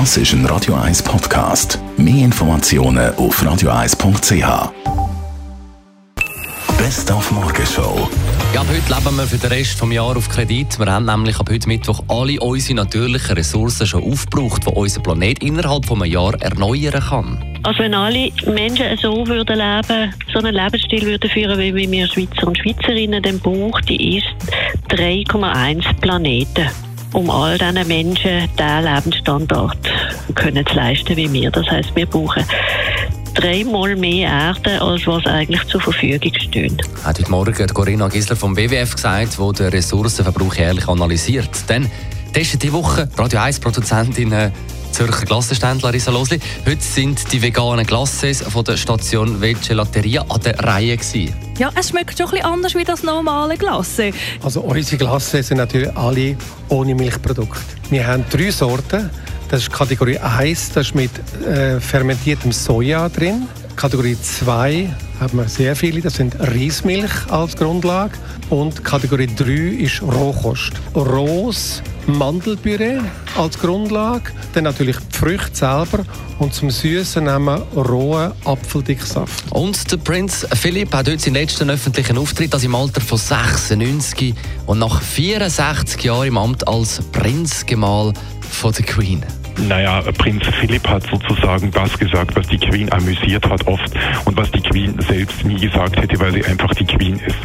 Das ist ein Radio 1 Podcast. Mehr Informationen auf radio1.ch. Best auf Morgenshow. Ja, ab heute leben wir für den Rest des Jahres auf Kredit. Wir haben nämlich ab heute Mittwoch alle unsere natürlichen Ressourcen schon aufgebraucht, die unser Planet innerhalb von einem Jahr erneuern kann. Also wenn alle Menschen so würden leben, so einen Lebensstil würden führen, wie wir Schweizer und Schweizerinnen, dann braucht die ist 3,1 Planeten um all diesen Menschen diesen Lebensstandard können zu leisten wie wir. Das heißt, wir brauchen dreimal mehr Erde, als was eigentlich zur Verfügung steht. Hat heute Morgen Corinna Gisler vom WWF gesagt, wo den Ressourcenverbrauch jährlich analysiert. Dann testet die Woche Radio 1 Produzentin äh, Zürcher Glassenständler Larissa Losli. Heute sind die veganen Glasses von der Station Gelateria an der Reihe gewesen. Ja, es schmeckt schon ein bisschen anders wie das normale Glasse. Also unsere Glasses sind natürlich alle ohne Milchprodukt. Wir haben drei Sorten. Das ist Kategorie 1, das ist mit äh, fermentiertem Soja drin. Kategorie 2 haben wir sehr viele, das sind Reismilch als Grundlage. Und Kategorie 3 ist Rohkost. Rohs, Mandelpüree als Grundlage, dann natürlich die Früchte selber und zum Süßen nehmen wir rohen Apfeldicksaft. Und der Prinz Philipp hat heute seinen letzten öffentlichen Auftritt, also im Alter von 96 und nach 64 Jahren im Amt als Prinzgemahl von der Queen. Naja, Prinz Philipp hat sozusagen das gesagt, was die Queen amüsiert hat oft und was die Queen selbst nie gesagt hätte, weil sie einfach die Queen ist.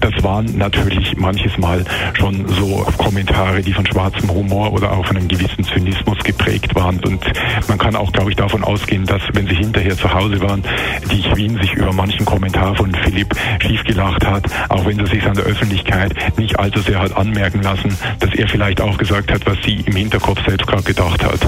Das waren natürlich manches Mal schon so Kommentare, die von schwarzem Humor oder auch von einem gewissen Zynismus geprägt waren. Und man kann auch, glaube ich, davon ausgehen, dass, wenn sie hinterher zu Hause waren, die Queen sich über manchen Kommentar von Philipp schiefgelacht hat, auch wenn sie sich an der Öffentlichkeit nicht allzu sehr hat anmerken lassen, dass er vielleicht auch gesagt hat, was sie im Hinterkopf selbst gerade gedacht hat.